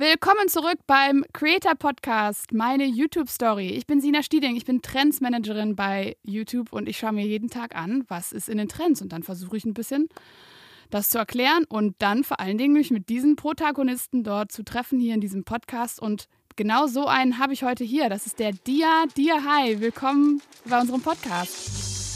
Willkommen zurück beim Creator Podcast, meine YouTube Story. Ich bin Sina Stieding, ich bin Trendsmanagerin bei YouTube und ich schaue mir jeden Tag an, was ist in den Trends und dann versuche ich ein bisschen das zu erklären und dann vor allen Dingen mich mit diesen Protagonisten dort zu treffen hier in diesem Podcast und genau so einen habe ich heute hier. Das ist der Dia Dia Hi. Willkommen bei unserem Podcast.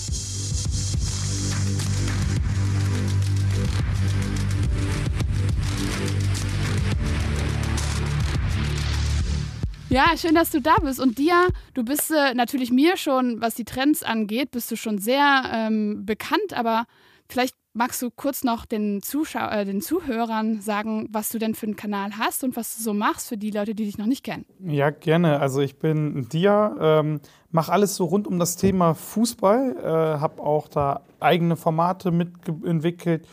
Ja, schön, dass du da bist. Und Dia, du bist äh, natürlich mir schon, was die Trends angeht, bist du schon sehr ähm, bekannt, aber vielleicht magst du kurz noch den, Zuschau äh, den Zuhörern sagen, was du denn für einen Kanal hast und was du so machst für die Leute, die dich noch nicht kennen. Ja, gerne. Also ich bin Dia, ähm, mache alles so rund um das Thema Fußball, äh, habe auch da eigene Formate mitentwickelt.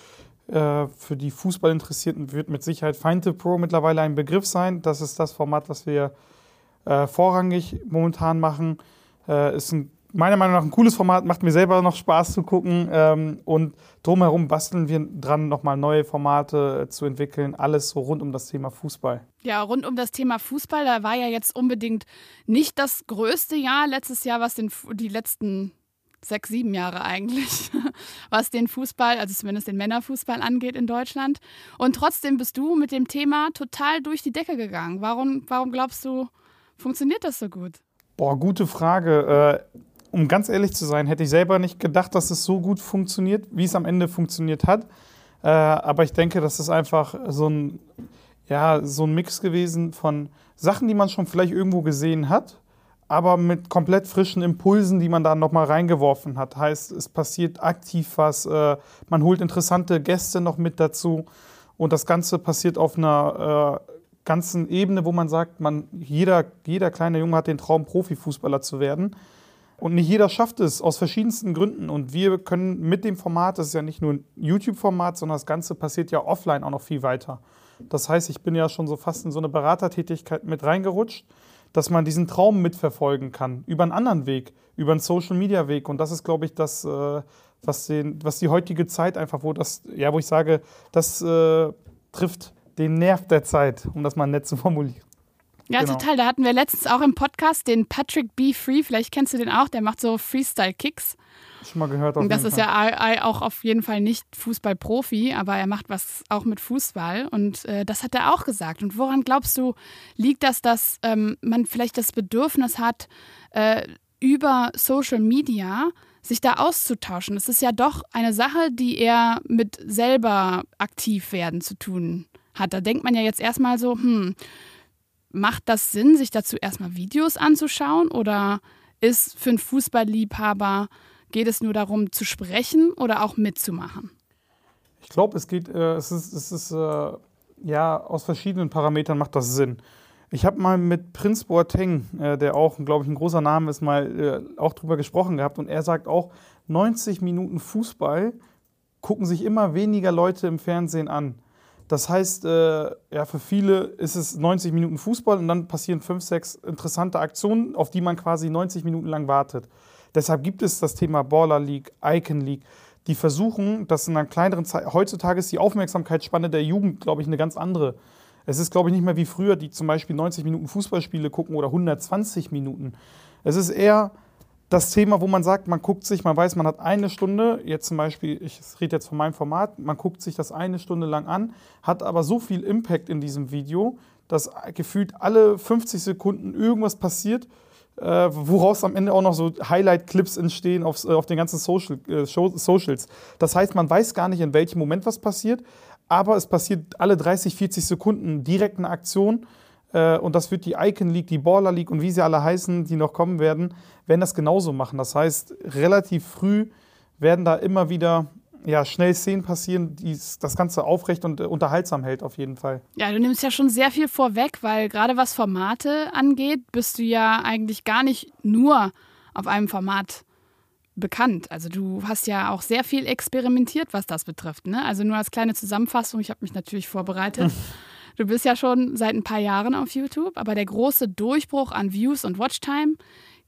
Äh, für die Fußballinteressierten wird mit Sicherheit Feinte Pro mittlerweile ein Begriff sein. Das ist das Format, was wir äh, vorrangig momentan machen. Äh, ist ein, meiner Meinung nach ein cooles Format, macht mir selber noch Spaß zu gucken. Ähm, und drumherum basteln wir dran, nochmal neue Formate äh, zu entwickeln. Alles so rund um das Thema Fußball. Ja, rund um das Thema Fußball, da war ja jetzt unbedingt nicht das größte Jahr letztes Jahr, was den, die letzten sechs, sieben Jahre eigentlich, was den Fußball, also zumindest den Männerfußball angeht in Deutschland. Und trotzdem bist du mit dem Thema total durch die Decke gegangen. Warum, warum glaubst du, funktioniert das so gut? Boah, gute Frage. Äh, um ganz ehrlich zu sein, hätte ich selber nicht gedacht, dass es so gut funktioniert, wie es am Ende funktioniert hat. Äh, aber ich denke, das ist einfach so ein, ja, so ein Mix gewesen von Sachen, die man schon vielleicht irgendwo gesehen hat, aber mit komplett frischen Impulsen, die man da nochmal reingeworfen hat. Heißt, es passiert aktiv was, äh, man holt interessante Gäste noch mit dazu und das Ganze passiert auf einer ganzen Ebene, wo man sagt, man, jeder, jeder kleine Junge hat den Traum, Profifußballer zu werden. Und nicht jeder schafft es aus verschiedensten Gründen. Und wir können mit dem Format, das ist ja nicht nur ein YouTube-Format, sondern das Ganze passiert ja offline auch noch viel weiter. Das heißt, ich bin ja schon so fast in so eine Beratertätigkeit mit reingerutscht, dass man diesen Traum mitverfolgen kann, über einen anderen Weg, über einen Social-Media-Weg. Und das ist, glaube ich, das, äh, was, den, was die heutige Zeit einfach, wo das, ja, wo ich sage, das äh, trifft den Nerv der Zeit, um das mal nett zu formulieren. Ja, genau. total. Da hatten wir letztens auch im Podcast den Patrick B. Free, vielleicht kennst du den auch, der macht so Freestyle-Kicks. Schon mal gehört. Auf Und das ist Fall. ja auch auf jeden Fall nicht Fußballprofi, aber er macht was auch mit Fußball. Und äh, das hat er auch gesagt. Und woran glaubst du, liegt das, dass ähm, man vielleicht das Bedürfnis hat, äh, über Social Media sich da auszutauschen? Das ist ja doch eine Sache, die eher mit selber aktiv werden zu tun hat. Da denkt man ja jetzt erstmal so, hm, macht das Sinn, sich dazu erstmal Videos anzuschauen oder ist für einen Fußballliebhaber, geht es nur darum zu sprechen oder auch mitzumachen? Ich glaube, es geht, äh, es ist, es ist äh, ja, aus verschiedenen Parametern macht das Sinn. Ich habe mal mit Prinz Boateng, äh, der auch, glaube ich, ein großer Name ist, mal äh, auch drüber gesprochen gehabt und er sagt auch, 90 Minuten Fußball gucken sich immer weniger Leute im Fernsehen an. Das heißt, äh, ja, für viele ist es 90 Minuten Fußball und dann passieren fünf, sechs interessante Aktionen, auf die man quasi 90 Minuten lang wartet. Deshalb gibt es das Thema Baller League, Icon League. Die versuchen, das in einer kleineren Zeit, heutzutage ist die Aufmerksamkeitsspanne der Jugend, glaube ich, eine ganz andere. Es ist, glaube ich, nicht mehr wie früher, die zum Beispiel 90 Minuten Fußballspiele gucken oder 120 Minuten. Es ist eher, das Thema, wo man sagt, man guckt sich, man weiß, man hat eine Stunde, jetzt zum Beispiel, ich rede jetzt von meinem Format, man guckt sich das eine Stunde lang an, hat aber so viel Impact in diesem Video, dass gefühlt alle 50 Sekunden irgendwas passiert, äh, woraus am Ende auch noch so Highlight-Clips entstehen auf, äh, auf den ganzen Social, äh, Socials. Das heißt, man weiß gar nicht, in welchem Moment was passiert, aber es passiert alle 30, 40 Sekunden direkt eine Aktion äh, und das wird die Icon League, die Baller League und wie sie alle heißen, die noch kommen werden, werden das genauso machen. Das heißt, relativ früh werden da immer wieder ja, schnell Szenen passieren, die das Ganze aufrecht und äh, unterhaltsam hält, auf jeden Fall. Ja, du nimmst ja schon sehr viel vorweg, weil gerade was Formate angeht, bist du ja eigentlich gar nicht nur auf einem Format bekannt. Also du hast ja auch sehr viel experimentiert, was das betrifft. Ne? Also nur als kleine Zusammenfassung, ich habe mich natürlich vorbereitet. Du bist ja schon seit ein paar Jahren auf YouTube, aber der große Durchbruch an Views und Watchtime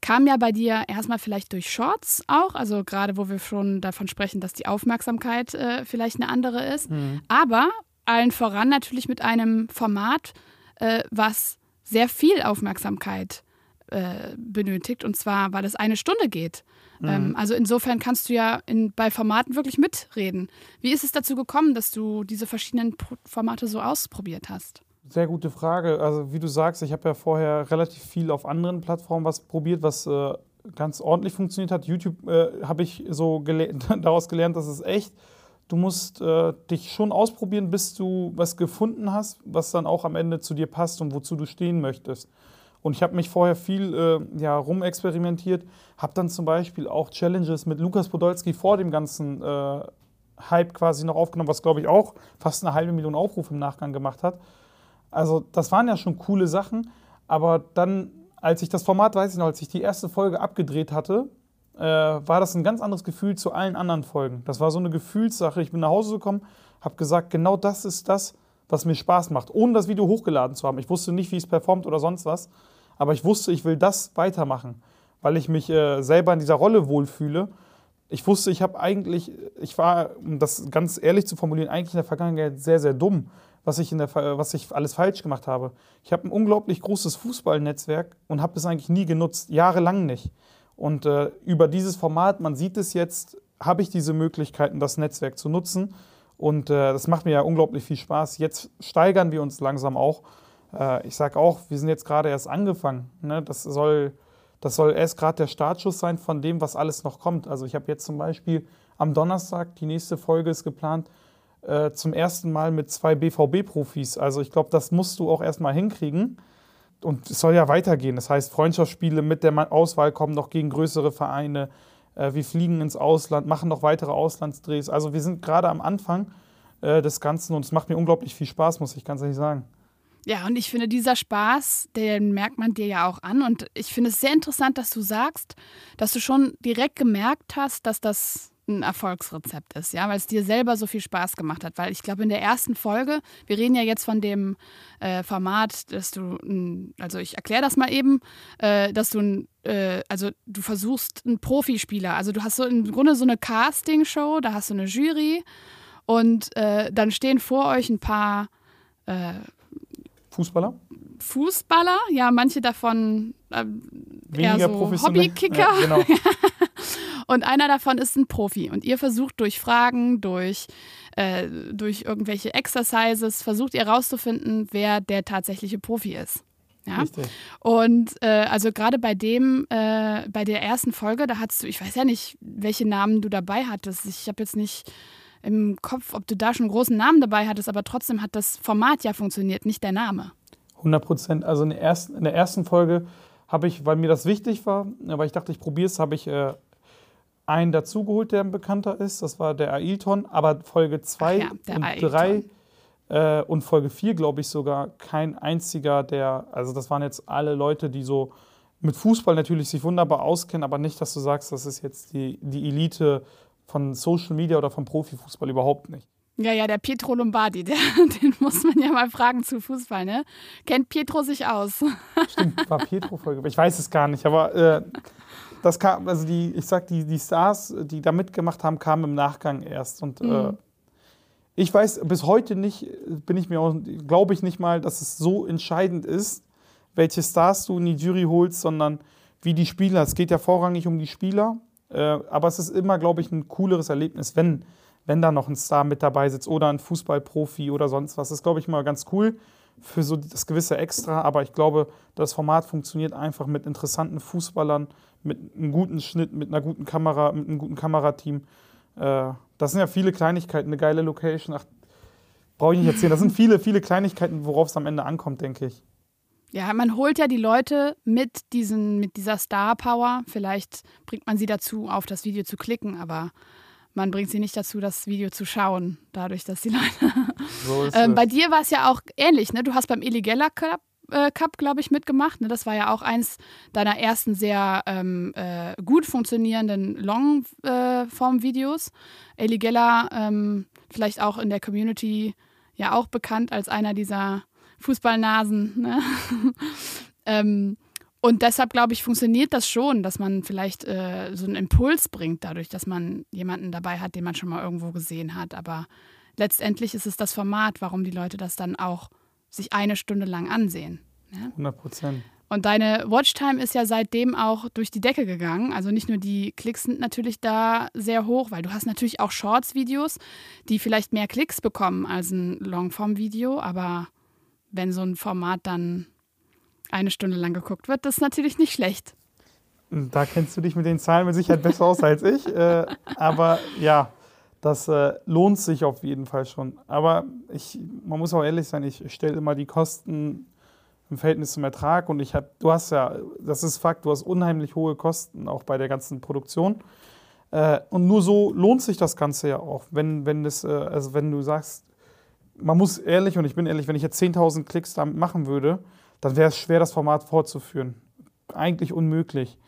kam ja bei dir erstmal vielleicht durch Shorts auch, also gerade wo wir schon davon sprechen, dass die Aufmerksamkeit äh, vielleicht eine andere ist, mhm. aber allen voran natürlich mit einem Format, äh, was sehr viel Aufmerksamkeit äh, benötigt, und zwar, weil es eine Stunde geht. Mhm. Ähm, also insofern kannst du ja in, bei Formaten wirklich mitreden. Wie ist es dazu gekommen, dass du diese verschiedenen Formate so ausprobiert hast? Sehr gute Frage. Also wie du sagst, ich habe ja vorher relativ viel auf anderen Plattformen was probiert, was äh, ganz ordentlich funktioniert hat. YouTube äh, habe ich so gele daraus gelernt, dass es echt. Du musst äh, dich schon ausprobieren, bis du was gefunden hast, was dann auch am Ende zu dir passt und wozu du stehen möchtest. Und ich habe mich vorher viel äh, ja, rumexperimentiert, habe dann zum Beispiel auch Challenges mit Lukas Podolski vor dem ganzen äh, Hype quasi noch aufgenommen, was glaube ich auch fast eine halbe Million Aufrufe im Nachgang gemacht hat. Also das waren ja schon coole Sachen, aber dann, als ich das Format, weiß ich noch, als ich die erste Folge abgedreht hatte, äh, war das ein ganz anderes Gefühl zu allen anderen Folgen. Das war so eine Gefühlssache. Ich bin nach Hause gekommen, habe gesagt, genau das ist das, was mir Spaß macht, ohne das Video hochgeladen zu haben. Ich wusste nicht, wie es performt oder sonst was, aber ich wusste, ich will das weitermachen, weil ich mich äh, selber in dieser Rolle wohlfühle. Ich wusste, ich habe eigentlich, ich war, um das ganz ehrlich zu formulieren, eigentlich in der Vergangenheit sehr, sehr dumm was ich, in der, was ich alles falsch gemacht habe. Ich habe ein unglaublich großes Fußballnetzwerk und habe es eigentlich nie genutzt, jahrelang nicht. Und äh, über dieses Format, man sieht es jetzt, habe ich diese Möglichkeiten, das Netzwerk zu nutzen. Und äh, das macht mir ja unglaublich viel Spaß. Jetzt steigern wir uns langsam auch. Äh, ich sage auch, wir sind jetzt gerade erst angefangen. Ne? Das, soll, das soll erst gerade der Startschuss sein von dem, was alles noch kommt. Also ich habe jetzt zum Beispiel am Donnerstag, die nächste Folge ist geplant, äh, zum ersten Mal mit zwei BVB-Profis. Also ich glaube, das musst du auch erstmal hinkriegen. Und es soll ja weitergehen. Das heißt, Freundschaftsspiele mit der Auswahl kommen noch gegen größere Vereine. Äh, wir fliegen ins Ausland, machen noch weitere Auslandsdrehs. Also wir sind gerade am Anfang äh, des Ganzen und es macht mir unglaublich viel Spaß, muss ich ganz ehrlich sagen. Ja, und ich finde, dieser Spaß, den merkt man dir ja auch an. Und ich finde es sehr interessant, dass du sagst, dass du schon direkt gemerkt hast, dass das ein Erfolgsrezept ist, ja, weil es dir selber so viel Spaß gemacht hat. Weil ich glaube, in der ersten Folge, wir reden ja jetzt von dem äh, Format, dass du, also ich erkläre das mal eben, äh, dass du, äh, also du versuchst einen Profispieler, also du hast so im Grunde so eine Casting-Show, da hast du eine Jury und äh, dann stehen vor euch ein paar äh, Fußballer? Fußballer, ja, manche davon äh, eher so Hobbykicker. Ja, genau. Und einer davon ist ein Profi. Und ihr versucht durch Fragen, durch, äh, durch irgendwelche Exercises, versucht ihr herauszufinden, wer der tatsächliche Profi ist. Ja? Richtig. Und äh, also gerade bei dem, äh, bei der ersten Folge, da hattest du, ich weiß ja nicht, welche Namen du dabei hattest. Ich habe jetzt nicht im Kopf, ob du da schon einen großen Namen dabei hattest, aber trotzdem hat das Format ja funktioniert, nicht der Name. 100 Prozent. Also in der, ersten, in der ersten Folge habe ich, weil mir das wichtig war, weil ich dachte, ich probiere es, habe ich äh, einen dazugeholt, der ein bekannter ist. Das war der Ailton. Aber Folge 2 ja, und 3 äh, und Folge 4, glaube ich sogar, kein einziger, der, also das waren jetzt alle Leute, die so mit Fußball natürlich sich wunderbar auskennen, aber nicht, dass du sagst, das ist jetzt die, die Elite von Social Media oder vom Profifußball überhaupt nicht. Ja, ja, der Pietro Lombardi, der, den muss man ja mal fragen zu Fußball, ne? Kennt Pietro sich aus? Stimmt, war Pietro Folge. Ich weiß es gar nicht, aber äh, das kam, also die, ich sag, die, die Stars, die da mitgemacht haben, kamen im Nachgang erst. Und äh, mhm. äh, ich weiß bis heute nicht, bin ich mir auch, glaube ich nicht mal, dass es so entscheidend ist, welche Stars du in die Jury holst, sondern wie die Spieler. Es geht ja vorrangig um die Spieler. Äh, aber es ist immer, glaube ich, ein cooleres Erlebnis, wenn, wenn da noch ein Star mit dabei sitzt oder ein Fußballprofi oder sonst was. Das ist, glaube ich, mal ganz cool für so das gewisse Extra. Aber ich glaube, das Format funktioniert einfach mit interessanten Fußballern, mit einem guten Schnitt, mit einer guten Kamera, mit einem guten Kamerateam. Äh, das sind ja viele Kleinigkeiten, eine geile Location. Ach, brauche ich nicht erzählen. Das sind viele, viele Kleinigkeiten, worauf es am Ende ankommt, denke ich. Ja, man holt ja die Leute mit, diesen, mit dieser Star Power. Vielleicht bringt man sie dazu, auf das Video zu klicken, aber man bringt sie nicht dazu, das Video zu schauen, dadurch, dass die Leute. So ähm, bei dir war es ja auch ähnlich, ne? Du hast beim Illegella Cup äh, Cup, glaube ich, mitgemacht. Ne? Das war ja auch eins deiner ersten sehr ähm, äh, gut funktionierenden Longform-Videos. Äh, Eli Geller, ähm, vielleicht auch in der Community ja auch bekannt als einer dieser Fußballnasen. Ne? ähm, und deshalb, glaube ich, funktioniert das schon, dass man vielleicht äh, so einen Impuls bringt, dadurch, dass man jemanden dabei hat, den man schon mal irgendwo gesehen hat. Aber letztendlich ist es das Format, warum die Leute das dann auch sich eine Stunde lang ansehen. Ja? 100 Prozent. Und deine Watchtime ist ja seitdem auch durch die Decke gegangen. Also nicht nur die Klicks sind natürlich da sehr hoch, weil du hast natürlich auch Shorts-Videos, die vielleicht mehr Klicks bekommen als ein Longform-Video. Aber wenn so ein Format dann eine Stunde lang geguckt wird, das ist natürlich nicht schlecht. Da kennst du dich mit den Zahlen mit Sicherheit besser aus als ich. Äh, aber ja, das äh, lohnt sich auf jeden Fall schon. Aber ich, man muss auch ehrlich sein, ich stelle immer die Kosten im Verhältnis zum Ertrag und ich habe, du hast ja, das ist Fakt, du hast unheimlich hohe Kosten auch bei der ganzen Produktion. Äh, und nur so lohnt sich das Ganze ja auch. Wenn, wenn, das, äh, also wenn du sagst, man muss ehrlich, und ich bin ehrlich, wenn ich jetzt 10.000 Klicks damit machen würde, dann wäre es schwer, das Format fortzuführen. Eigentlich unmöglich.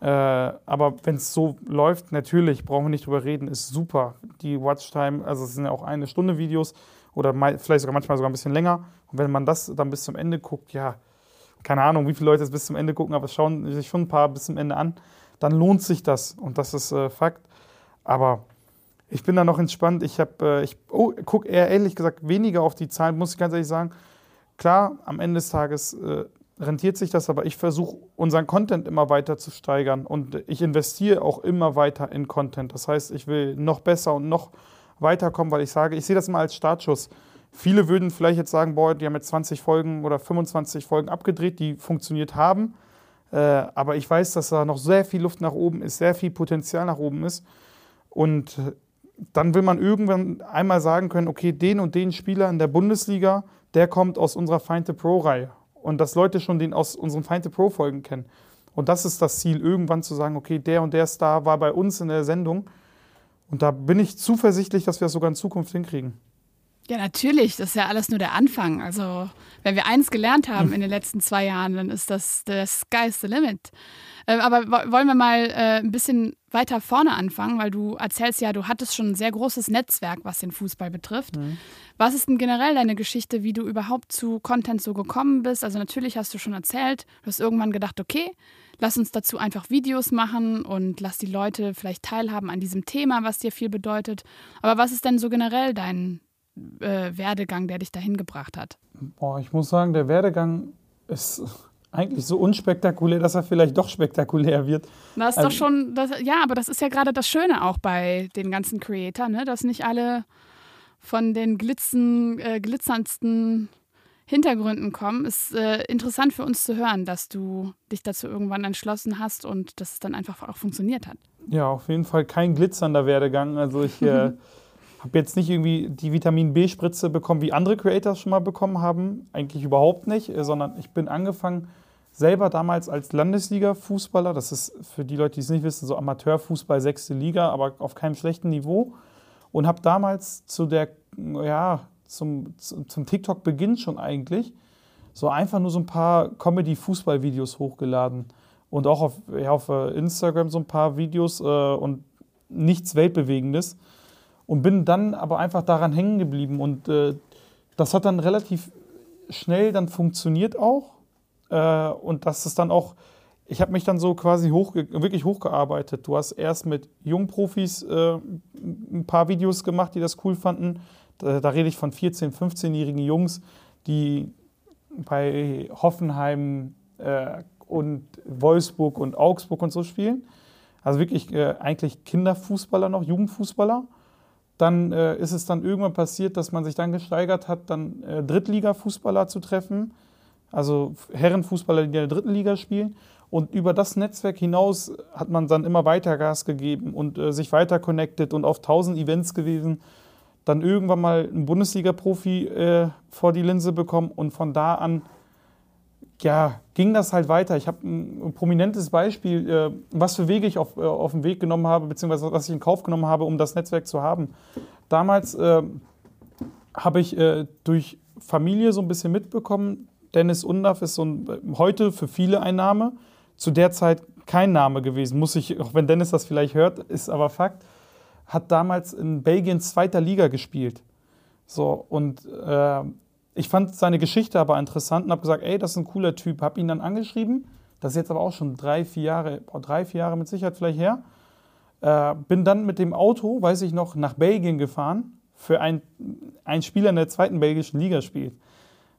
Äh, aber wenn es so läuft, natürlich, brauchen wir nicht drüber reden, ist super. Die Watchtime, also es sind ja auch eine Stunde Videos, oder vielleicht sogar manchmal sogar ein bisschen länger. Und wenn man das dann bis zum Ende guckt, ja, keine Ahnung, wie viele Leute es bis zum Ende gucken, aber es schauen sich schon ein paar bis zum Ende an, dann lohnt sich das. Und das ist äh, Fakt. Aber ich bin da noch entspannt. Ich habe, äh, ich oh, gucke eher ehrlich gesagt weniger auf die Zahlen, muss ich ganz ehrlich sagen. Klar, am Ende des Tages äh, rentiert sich das, aber ich versuche unseren Content immer weiter zu steigern und ich investiere auch immer weiter in Content. Das heißt, ich will noch besser und noch weiterkommen, weil ich sage, ich sehe das immer als Startschuss. Viele würden vielleicht jetzt sagen, boah, die haben jetzt 20 Folgen oder 25 Folgen abgedreht, die funktioniert haben. Äh, aber ich weiß, dass da noch sehr viel Luft nach oben ist, sehr viel Potenzial nach oben ist. Und dann will man irgendwann einmal sagen können, okay, den und den Spieler in der Bundesliga, der kommt aus unserer Feinte Pro-Reihe. Und dass Leute schon den aus unseren Feinte Pro-Folgen kennen. Und das ist das Ziel, irgendwann zu sagen, okay, der und der Star war bei uns in der Sendung und da bin ich zuversichtlich, dass wir das sogar in Zukunft hinkriegen. Ja, natürlich. Das ist ja alles nur der Anfang. Also, wenn wir eins gelernt haben in den letzten zwei Jahren, dann ist das der sky's the limit. Äh, aber wollen wir mal äh, ein bisschen weiter vorne anfangen, weil du erzählst ja, du hattest schon ein sehr großes Netzwerk, was den Fußball betrifft. Mhm. Was ist denn generell deine Geschichte, wie du überhaupt zu Content so gekommen bist? Also, natürlich hast du schon erzählt, du hast irgendwann gedacht, okay, lass uns dazu einfach Videos machen und lass die Leute vielleicht teilhaben an diesem Thema, was dir viel bedeutet. Aber was ist denn so generell dein äh, Werdegang, der dich dahin gebracht hat? Boah, ich muss sagen, der Werdegang ist eigentlich so unspektakulär, dass er vielleicht doch spektakulär wird. Das ist also, doch schon, das, ja, aber das ist ja gerade das Schöne auch bei den ganzen Creatoren, ne? dass nicht alle von den glitzen, äh, glitzerndsten Hintergründen kommen. Ist äh, interessant für uns zu hören, dass du dich dazu irgendwann entschlossen hast und dass es dann einfach auch funktioniert hat. Ja, auf jeden Fall kein glitzernder Werdegang. Also ich äh, habe jetzt nicht irgendwie die Vitamin B-Spritze bekommen, wie andere Creators schon mal bekommen haben. Eigentlich überhaupt nicht, äh, sondern ich bin angefangen selber damals als Landesliga-Fußballer. Das ist für die Leute, die es nicht wissen, so Amateurfußball, sechste Liga, aber auf keinem schlechten Niveau. Und habe damals zu der, ja, zum, zum TikTok-Beginn schon eigentlich so einfach nur so ein paar Comedy-Fußball-Videos hochgeladen und auch auf, ja, auf äh, Instagram so ein paar Videos äh, und nichts Weltbewegendes und bin dann aber einfach daran hängen geblieben und äh, das hat dann relativ schnell dann funktioniert auch äh, und das ist dann auch ich habe mich dann so quasi hoch, wirklich hochgearbeitet. Du hast erst mit Jungprofis äh, ein paar Videos gemacht, die das cool fanden. Da, da rede ich von 14-, 15-jährigen Jungs, die bei Hoffenheim äh, und Wolfsburg und Augsburg und so spielen. Also wirklich äh, eigentlich Kinderfußballer noch, Jugendfußballer. Dann äh, ist es dann irgendwann passiert, dass man sich dann gesteigert hat, dann äh, Drittliga-Fußballer zu treffen. Also Herrenfußballer, die in der dritten Liga spielen. Und über das Netzwerk hinaus hat man dann immer weiter Gas gegeben und äh, sich weiter connected und auf tausend Events gewesen dann irgendwann mal einen Bundesliga-Profi äh, vor die Linse bekommen und von da an ja, ging das halt weiter. Ich habe ein prominentes Beispiel, äh, was für Wege ich auf, äh, auf den Weg genommen habe, beziehungsweise was ich in Kauf genommen habe, um das Netzwerk zu haben. Damals äh, habe ich äh, durch Familie so ein bisschen mitbekommen, Dennis Undaff ist so ein, heute für viele ein Name, zu der Zeit kein Name gewesen, muss ich, auch wenn Dennis das vielleicht hört, ist aber Fakt hat damals in Belgien zweiter Liga gespielt. So, und äh, ich fand seine Geschichte aber interessant und habe gesagt, ey, das ist ein cooler Typ. Habe ihn dann angeschrieben. Das ist jetzt aber auch schon drei, vier Jahre, drei, vier Jahre mit Sicherheit vielleicht her. Äh, bin dann mit dem Auto, weiß ich noch, nach Belgien gefahren für ein, ein Spieler in der zweiten belgischen Liga spielt.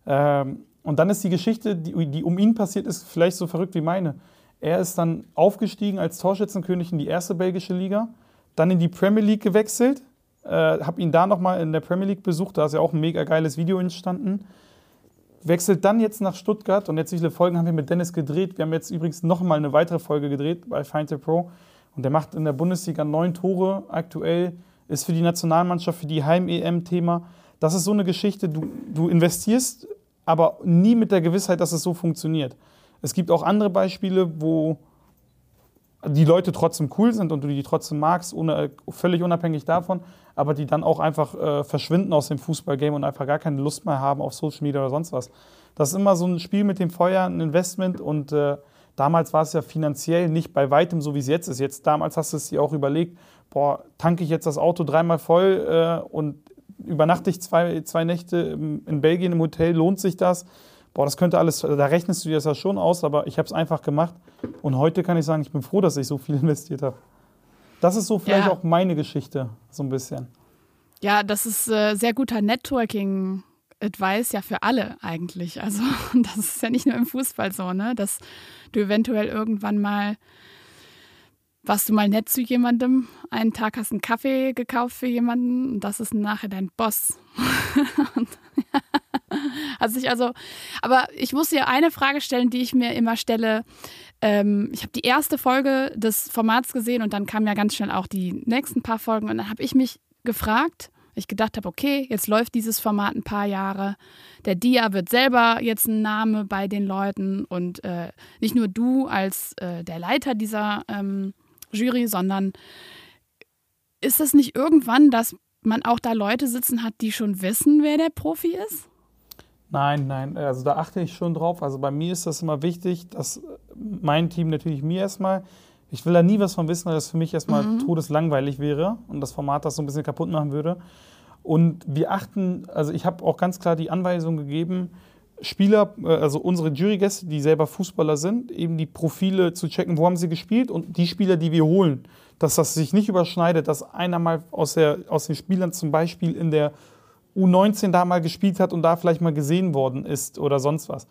Ähm, und dann ist die Geschichte, die, die um ihn passiert ist, vielleicht so verrückt wie meine. Er ist dann aufgestiegen als Torschützenkönig in die erste belgische Liga, dann in die Premier League gewechselt, äh, habe ihn da nochmal in der Premier League besucht, da ist ja auch ein mega geiles Video entstanden. Wechselt dann jetzt nach Stuttgart und jetzt wie viele Folgen haben wir mit Dennis gedreht. Wir haben jetzt übrigens nochmal eine weitere Folge gedreht bei Find the Pro und der macht in der Bundesliga neun Tore aktuell, ist für die Nationalmannschaft, für die Heim-EM Thema. Das ist so eine Geschichte, du, du investierst, aber nie mit der Gewissheit, dass es so funktioniert. Es gibt auch andere Beispiele, wo die Leute trotzdem cool sind und du die trotzdem magst, ohne, völlig unabhängig davon, aber die dann auch einfach äh, verschwinden aus dem Fußballgame und einfach gar keine Lust mehr haben auf Social Media oder sonst was. Das ist immer so ein Spiel mit dem Feuer, ein Investment und äh, damals war es ja finanziell nicht bei weitem so, wie es jetzt ist. Jetzt damals hast du es dir auch überlegt, boah, tanke ich jetzt das Auto dreimal voll äh, und übernachte ich zwei, zwei Nächte in Belgien im Hotel, lohnt sich das? Boah, das könnte alles, da rechnest du dir das ja schon aus, aber ich habe es einfach gemacht. Und heute kann ich sagen, ich bin froh, dass ich so viel investiert habe. Das ist so vielleicht ja. auch meine Geschichte, so ein bisschen. Ja, das ist äh, sehr guter Networking. Advice ja für alle eigentlich. Also das ist ja nicht nur im Fußball so, ne? Dass du eventuell irgendwann mal warst du mal nett zu jemandem, einen Tag hast du einen Kaffee gekauft für jemanden und das ist nachher dein Boss. und, ja, also ich also, aber ich muss dir eine Frage stellen, die ich mir immer stelle. Ähm, ich habe die erste Folge des Formats gesehen und dann kamen ja ganz schnell auch die nächsten paar Folgen und dann habe ich mich gefragt, ich gedacht habe, okay, jetzt läuft dieses Format ein paar Jahre. Der Dia wird selber jetzt ein Name bei den Leuten und äh, nicht nur du als äh, der Leiter dieser ähm, Jury, sondern ist es nicht irgendwann, dass man auch da Leute sitzen hat, die schon wissen, wer der Profi ist? Nein, nein, also da achte ich schon drauf. Also bei mir ist das immer wichtig, dass mein Team natürlich mir erstmal, ich will da nie was von wissen, weil das für mich erstmal mhm. todeslangweilig wäre und das Format das so ein bisschen kaputt machen würde. Und wir achten, also ich habe auch ganz klar die Anweisung gegeben, Spieler, äh, also unsere Jurygäste, die selber Fußballer sind, eben die Profile zu checken, wo haben sie gespielt und die Spieler, die wir holen, dass das sich nicht überschneidet, dass einer mal aus, der, aus den Spielern zum Beispiel in der U19 da mal gespielt hat und da vielleicht mal gesehen worden ist oder sonst was.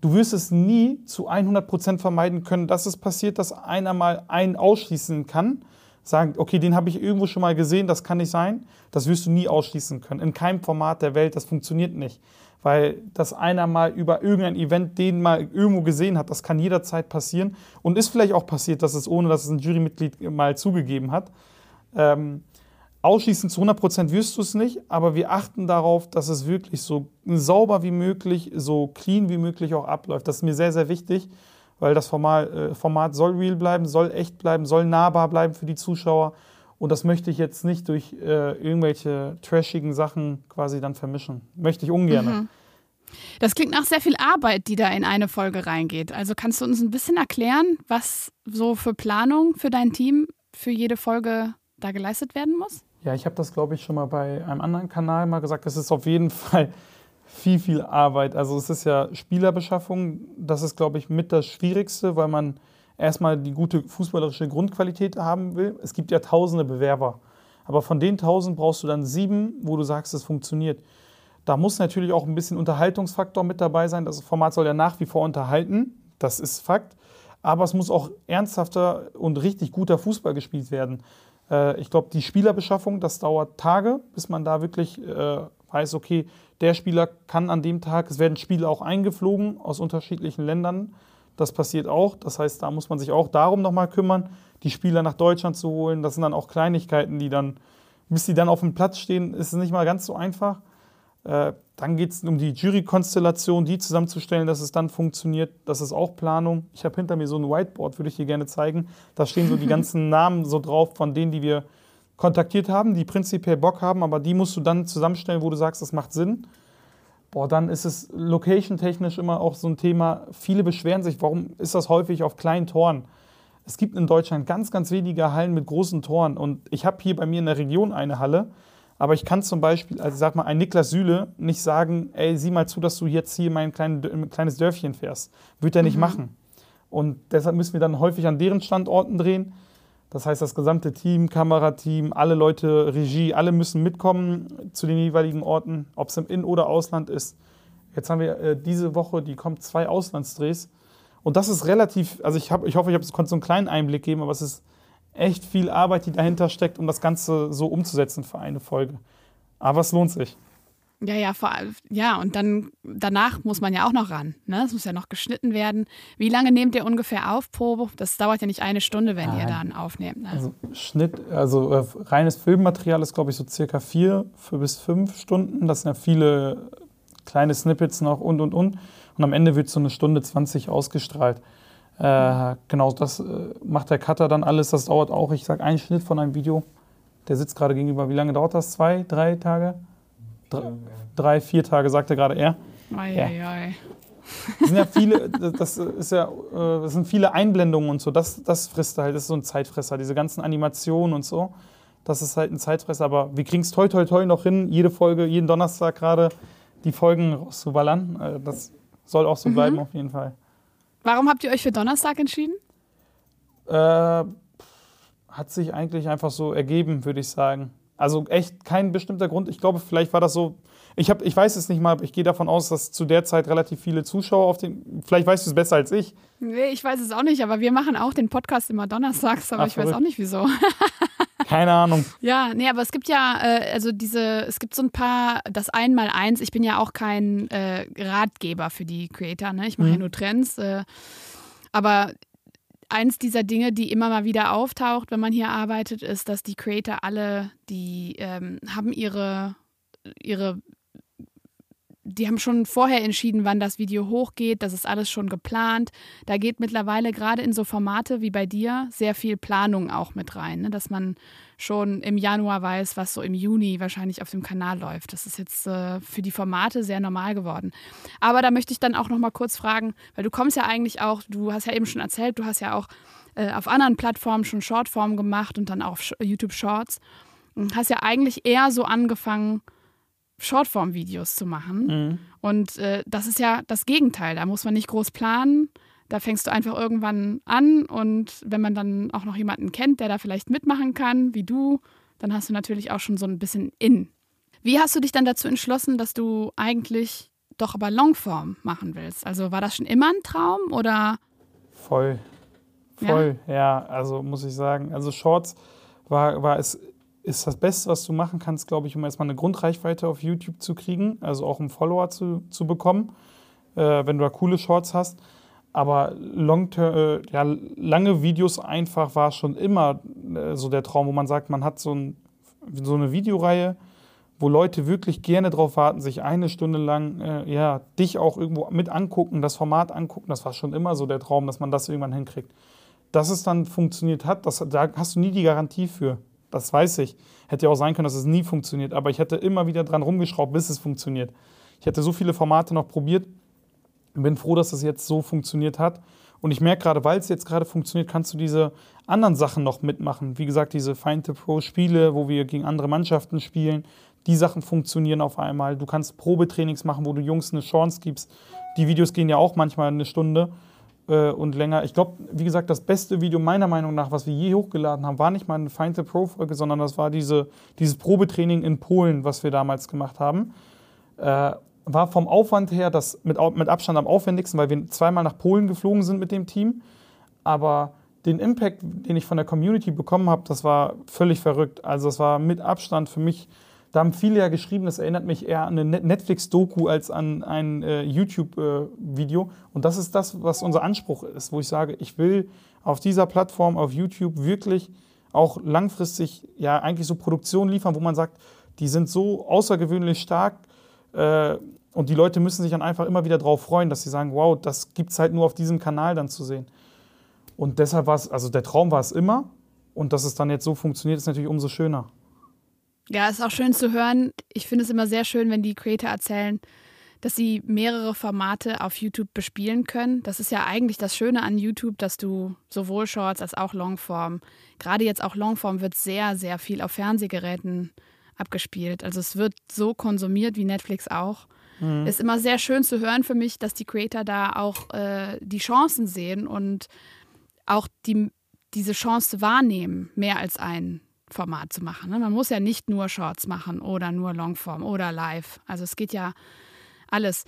Du wirst es nie zu 100 Prozent vermeiden können, dass es passiert, dass einer mal einen ausschließen kann. Sagen, okay, den habe ich irgendwo schon mal gesehen, das kann nicht sein. Das wirst du nie ausschließen können. In keinem Format der Welt, das funktioniert nicht. Weil dass einer mal über irgendein Event den mal irgendwo gesehen hat, das kann jederzeit passieren. Und ist vielleicht auch passiert, dass es ohne, dass es ein Jurymitglied mal zugegeben hat. Ähm, Ausschließen zu 100% wirst du es nicht, aber wir achten darauf, dass es wirklich so sauber wie möglich, so clean wie möglich auch abläuft. Das ist mir sehr, sehr wichtig, weil das Format, äh, Format soll real bleiben, soll echt bleiben, soll nahbar bleiben für die Zuschauer. Und das möchte ich jetzt nicht durch äh, irgendwelche trashigen Sachen quasi dann vermischen. Möchte ich ungern. Mhm. Das klingt nach sehr viel Arbeit, die da in eine Folge reingeht. Also kannst du uns ein bisschen erklären, was so für Planung für dein Team für jede Folge da geleistet werden muss? Ja, ich habe das, glaube ich, schon mal bei einem anderen Kanal mal gesagt. Das ist auf jeden Fall viel, viel Arbeit. Also es ist ja Spielerbeschaffung. Das ist, glaube ich, mit das Schwierigste, weil man erstmal die gute fußballerische Grundqualität haben will. Es gibt ja tausende Bewerber. Aber von den tausend brauchst du dann sieben, wo du sagst, es funktioniert. Da muss natürlich auch ein bisschen Unterhaltungsfaktor mit dabei sein. Das Format soll ja nach wie vor unterhalten. Das ist Fakt. Aber es muss auch ernsthafter und richtig guter Fußball gespielt werden. Äh, ich glaube, die Spielerbeschaffung, das dauert Tage, bis man da wirklich äh, weiß, okay, der Spieler kann an dem Tag, es werden Spiele auch eingeflogen aus unterschiedlichen Ländern. Das passiert auch. Das heißt, da muss man sich auch darum nochmal kümmern, die Spieler nach Deutschland zu holen. Das sind dann auch Kleinigkeiten, die dann, bis die dann auf dem Platz stehen, ist es nicht mal ganz so einfach. Äh, dann geht es um die Jury-Konstellation, die zusammenzustellen, dass es dann funktioniert. Das ist auch Planung. Ich habe hinter mir so ein Whiteboard, würde ich dir gerne zeigen. Da stehen so die ganzen Namen so drauf von denen, die wir kontaktiert haben, die prinzipiell Bock haben, aber die musst du dann zusammenstellen, wo du sagst, das macht Sinn. Boah, dann ist es location-technisch immer auch so ein Thema. Viele beschweren sich, warum ist das häufig auf kleinen Toren? Es gibt in Deutschland ganz, ganz wenige Hallen mit großen Toren. Und ich habe hier bei mir in der Region eine Halle. Aber ich kann zum Beispiel, also sag mal, ein Niklas Süle nicht sagen, ey, sieh mal zu, dass du jetzt hier mein klein, kleines Dörfchen fährst. Wird er nicht mhm. machen. Und deshalb müssen wir dann häufig an deren Standorten drehen. Das heißt, das gesamte Team, Kamerateam, alle Leute, Regie, alle müssen mitkommen zu den jeweiligen Orten, ob es im In- oder Ausland ist. Jetzt haben wir äh, diese Woche, die kommt zwei Auslandsdrehs. Und das ist relativ, also ich, hab, ich hoffe, ich konnte so einen kleinen Einblick geben, aber es ist echt viel Arbeit, die dahinter steckt, um das Ganze so umzusetzen für eine Folge. Aber es lohnt sich. Ja, ja, vor, ja, und dann danach muss man ja auch noch ran. Ne? Es muss ja noch geschnitten werden. Wie lange nehmt ihr ungefähr auf pro? Das dauert ja nicht eine Stunde, wenn Nein. ihr dann aufnehmt. Ne? Also Schnitt, also äh, reines Filmmaterial ist, glaube ich, so circa vier, vier bis fünf Stunden. Das sind ja viele kleine Snippets noch und und und. Und am Ende wird so eine Stunde 20 ausgestrahlt. Äh, genau, das äh, macht der Cutter dann alles. Das dauert auch, ich sage, ein Schnitt von einem Video. Der sitzt gerade gegenüber. Wie lange dauert das? Zwei, drei Tage? Drei, drei vier Tage, sagte gerade er. Ei, ja. ei, ei. Das sind ja viele, das ist ja, äh, das sind viele Einblendungen und so. Das, das frisst halt, das ist so ein Zeitfresser, diese ganzen Animationen und so. Das ist halt ein Zeitfresser, aber wir kriegen es toi toi toi noch hin, jede Folge, jeden Donnerstag gerade die Folgen rauszuballern. Äh, das soll auch so mhm. bleiben auf jeden Fall. Warum habt ihr euch für Donnerstag entschieden? Äh, hat sich eigentlich einfach so ergeben, würde ich sagen. Also echt kein bestimmter Grund. Ich glaube, vielleicht war das so. Ich, hab, ich weiß es nicht mal, ich gehe davon aus, dass zu der Zeit relativ viele Zuschauer auf dem. Vielleicht weißt du es besser als ich. Nee, ich weiß es auch nicht, aber wir machen auch den Podcast immer donnerstags, aber Ach, ich verrückt. weiß auch nicht wieso. Keine Ahnung. Ja, nee, aber es gibt ja, äh, also diese, es gibt so ein paar, das Einmal-Eins. Ich bin ja auch kein äh, Ratgeber für die Creator, ne? Ich mache mhm. ja nur Trends. Äh, aber eins dieser Dinge, die immer mal wieder auftaucht, wenn man hier arbeitet, ist, dass die Creator alle, die ähm, haben ihre, ihre die haben schon vorher entschieden, wann das Video hochgeht. Das ist alles schon geplant. Da geht mittlerweile gerade in so Formate wie bei dir sehr viel Planung auch mit rein, ne? dass man schon im Januar weiß, was so im Juni wahrscheinlich auf dem Kanal läuft. Das ist jetzt äh, für die Formate sehr normal geworden. Aber da möchte ich dann auch noch mal kurz fragen, weil du kommst ja eigentlich auch, du hast ja eben schon erzählt, du hast ja auch äh, auf anderen Plattformen schon Shortform gemacht und dann auch YouTube Shorts. Und hast ja eigentlich eher so angefangen, Shortform-Videos zu machen. Mhm. Und äh, das ist ja das Gegenteil. Da muss man nicht groß planen. Da fängst du einfach irgendwann an und wenn man dann auch noch jemanden kennt, der da vielleicht mitmachen kann, wie du, dann hast du natürlich auch schon so ein bisschen in. Wie hast du dich dann dazu entschlossen, dass du eigentlich doch aber Longform machen willst? Also war das schon immer ein Traum oder? Voll. Voll, ja, ja also muss ich sagen. Also Shorts war, war es ist das Beste, was du machen kannst, glaube ich, um erstmal eine Grundreichweite auf YouTube zu kriegen, also auch um Follower zu, zu bekommen, äh, wenn du da coole Shorts hast. Aber äh, ja, lange Videos einfach war schon immer äh, so der Traum, wo man sagt, man hat so, ein, so eine Videoreihe, wo Leute wirklich gerne drauf warten, sich eine Stunde lang äh, ja, dich auch irgendwo mit angucken, das Format angucken. Das war schon immer so der Traum, dass man das irgendwann hinkriegt. Dass es dann funktioniert hat, das, da hast du nie die Garantie für. Das weiß ich. Hätte ja auch sein können, dass es nie funktioniert, aber ich hätte immer wieder dran rumgeschraubt, bis es funktioniert. Ich hätte so viele Formate noch probiert bin froh, dass es jetzt so funktioniert hat. Und ich merke gerade, weil es jetzt gerade funktioniert, kannst du diese anderen Sachen noch mitmachen. Wie gesagt, diese Find the Pro Spiele, wo wir gegen andere Mannschaften spielen, die Sachen funktionieren auf einmal. Du kannst Probetrainings machen, wo du Jungs eine Chance gibst. Die Videos gehen ja auch manchmal eine Stunde äh, und länger. Ich glaube, wie gesagt, das beste Video meiner Meinung nach, was wir je hochgeladen haben, war nicht mal eine Find the Pro Folge, sondern das war diese, dieses Probetraining in Polen, was wir damals gemacht haben. Äh, war vom Aufwand her das mit, mit Abstand am aufwendigsten, weil wir zweimal nach Polen geflogen sind mit dem Team. Aber den Impact, den ich von der Community bekommen habe, das war völlig verrückt. Also es war mit Abstand für mich da haben viele ja geschrieben, das erinnert mich eher an eine Netflix-Doku als an ein äh, YouTube-Video. Äh, und das ist das, was unser Anspruch ist, wo ich sage, ich will auf dieser Plattform, auf YouTube wirklich auch langfristig ja eigentlich so Produktionen liefern, wo man sagt, die sind so außergewöhnlich stark äh, und die Leute müssen sich dann einfach immer wieder darauf freuen, dass sie sagen, wow, das gibt es halt nur auf diesem Kanal dann zu sehen. Und deshalb war es, also der Traum war es immer und dass es dann jetzt so funktioniert, ist natürlich umso schöner. Ja, ist auch schön zu hören. Ich finde es immer sehr schön, wenn die Creator erzählen, dass sie mehrere Formate auf YouTube bespielen können. Das ist ja eigentlich das Schöne an YouTube, dass du sowohl Shorts als auch Longform, gerade jetzt auch Longform wird sehr, sehr viel auf Fernsehgeräten abgespielt. Also es wird so konsumiert wie Netflix auch. Mhm. Ist immer sehr schön zu hören für mich, dass die Creator da auch äh, die Chancen sehen und auch die, diese Chance wahrnehmen, mehr als einen Format zu machen. Ne? Man muss ja nicht nur Shorts machen oder nur Longform oder Live. Also es geht ja alles.